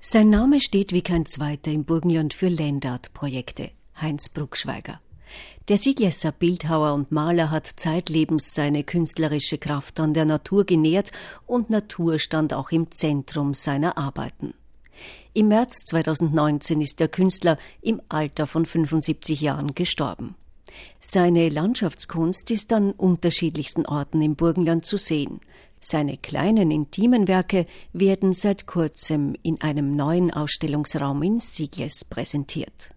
Sein Name steht wie kein zweiter im Burgenland für Landart-Projekte. Heinz Bruckschweiger. Der Sieglesser Bildhauer und Maler hat zeitlebens seine künstlerische Kraft an der Natur genährt und Natur stand auch im Zentrum seiner Arbeiten. Im März 2019 ist der Künstler im Alter von 75 Jahren gestorben. Seine Landschaftskunst ist an unterschiedlichsten Orten im Burgenland zu sehen. Seine kleinen intimen Werke werden seit kurzem in einem neuen Ausstellungsraum in Sigles präsentiert.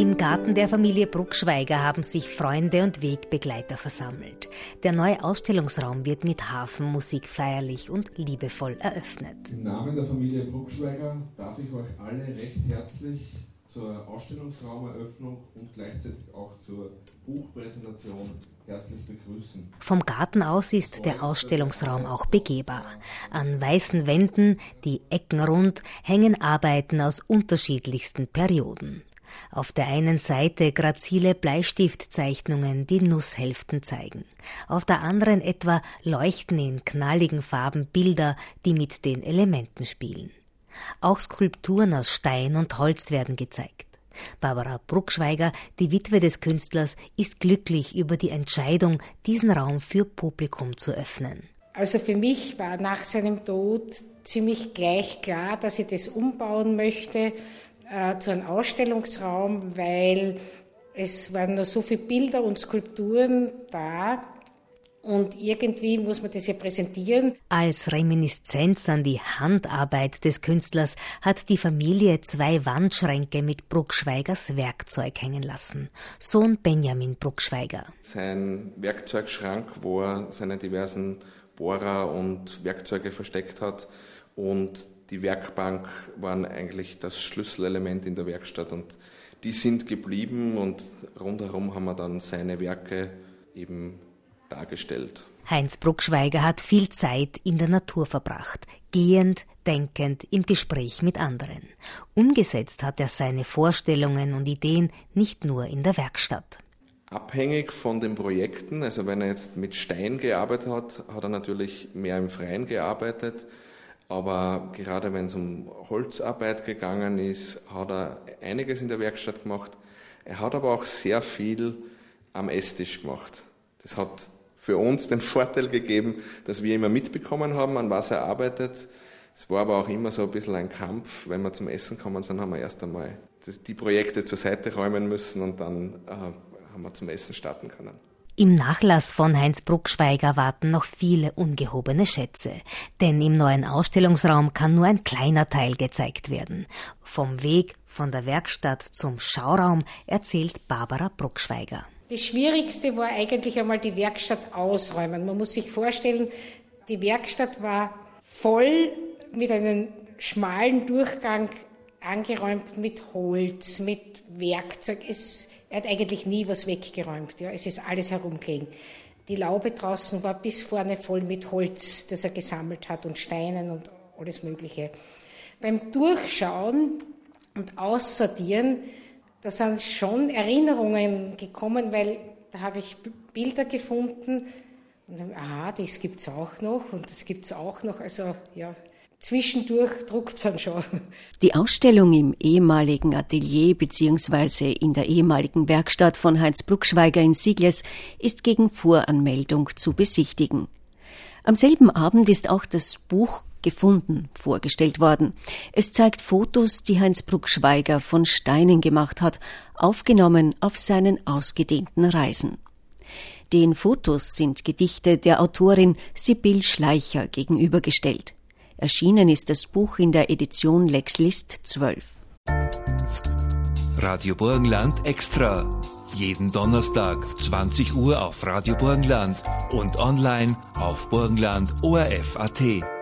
Im Garten der Familie Bruckschweiger haben sich Freunde und Wegbegleiter versammelt. Der neue Ausstellungsraum wird mit Hafenmusik feierlich und liebevoll eröffnet. Im Namen der Familie Bruckschweiger darf ich euch alle recht herzlich zur Ausstellungsraumeröffnung und gleichzeitig auch zur Buchpräsentation herzlich begrüßen. Vom Garten aus ist der Ausstellungsraum auch begehbar. An weißen Wänden, die Ecken rund, hängen Arbeiten aus unterschiedlichsten Perioden. Auf der einen Seite grazile Bleistiftzeichnungen, die Nusshälften zeigen. Auf der anderen etwa leuchten in knalligen Farben Bilder, die mit den Elementen spielen. Auch Skulpturen aus Stein und Holz werden gezeigt. Barbara Bruckschweiger, die Witwe des Künstlers, ist glücklich über die Entscheidung, diesen Raum für Publikum zu öffnen. Also für mich war nach seinem Tod ziemlich gleich klar, dass ich das umbauen möchte äh, zu einem Ausstellungsraum, weil es waren noch so viele Bilder und Skulpturen da, und irgendwie muss man das ja präsentieren. Als Reminiszenz an die Handarbeit des Künstlers hat die Familie zwei Wandschränke mit Bruckschweigers Werkzeug hängen lassen. Sohn Benjamin Bruckschweiger. Sein Werkzeugschrank, wo er seine diversen Bohrer und Werkzeuge versteckt hat. Und die Werkbank waren eigentlich das Schlüsselelement in der Werkstatt und die sind geblieben und rundherum haben wir dann seine Werke eben dargestellt. Heinz Bruckschweiger hat viel Zeit in der Natur verbracht, gehend, denkend, im Gespräch mit anderen. Umgesetzt hat er seine Vorstellungen und Ideen nicht nur in der Werkstatt. Abhängig von den Projekten, also wenn er jetzt mit Stein gearbeitet hat, hat er natürlich mehr im Freien gearbeitet. Aber gerade wenn es um Holzarbeit gegangen ist, hat er einiges in der Werkstatt gemacht. Er hat aber auch sehr viel am Esstisch gemacht. Das hat für uns den Vorteil gegeben, dass wir immer mitbekommen haben, an was er arbeitet. Es war aber auch immer so ein bisschen ein Kampf. Wenn wir zum Essen kommen sind, haben wir erst einmal die Projekte zur Seite räumen müssen und dann äh, haben wir zum Essen starten können. Im Nachlass von Heinz Bruckschweiger warten noch viele ungehobene Schätze, denn im neuen Ausstellungsraum kann nur ein kleiner Teil gezeigt werden. Vom Weg von der Werkstatt zum Schauraum erzählt Barbara Bruckschweiger. Das Schwierigste war eigentlich einmal die Werkstatt ausräumen. Man muss sich vorstellen, die Werkstatt war voll mit einem schmalen Durchgang angeräumt mit Holz, mit Werkzeug. Es, er hat eigentlich nie was weggeräumt. Ja. Es ist alles herumgelegen. Die Laube draußen war bis vorne voll mit Holz, das er gesammelt hat und Steinen und alles Mögliche. Beim Durchschauen und Aussortieren da sind schon Erinnerungen gekommen, weil da habe ich Bilder gefunden und dann, aha, das gibt es auch noch und das gibt es auch noch. Also ja, zwischendurch druckt es dann schon. Die Ausstellung im ehemaligen Atelier bzw. in der ehemaligen Werkstatt von Heinz Bruckschweiger in Sigles ist gegen Voranmeldung zu besichtigen. Am selben Abend ist auch das Buch gefunden vorgestellt worden. Es zeigt Fotos, die Heinz Bruckschweiger von Steinen gemacht hat, aufgenommen auf seinen ausgedehnten Reisen. Den Fotos sind Gedichte der Autorin Sibyl Schleicher gegenübergestellt. Erschienen ist das Buch in der Edition Lex List 12. Radio Burgenland extra. Jeden Donnerstag 20 Uhr auf Radio Burgenland und online auf burgenland.orf.at.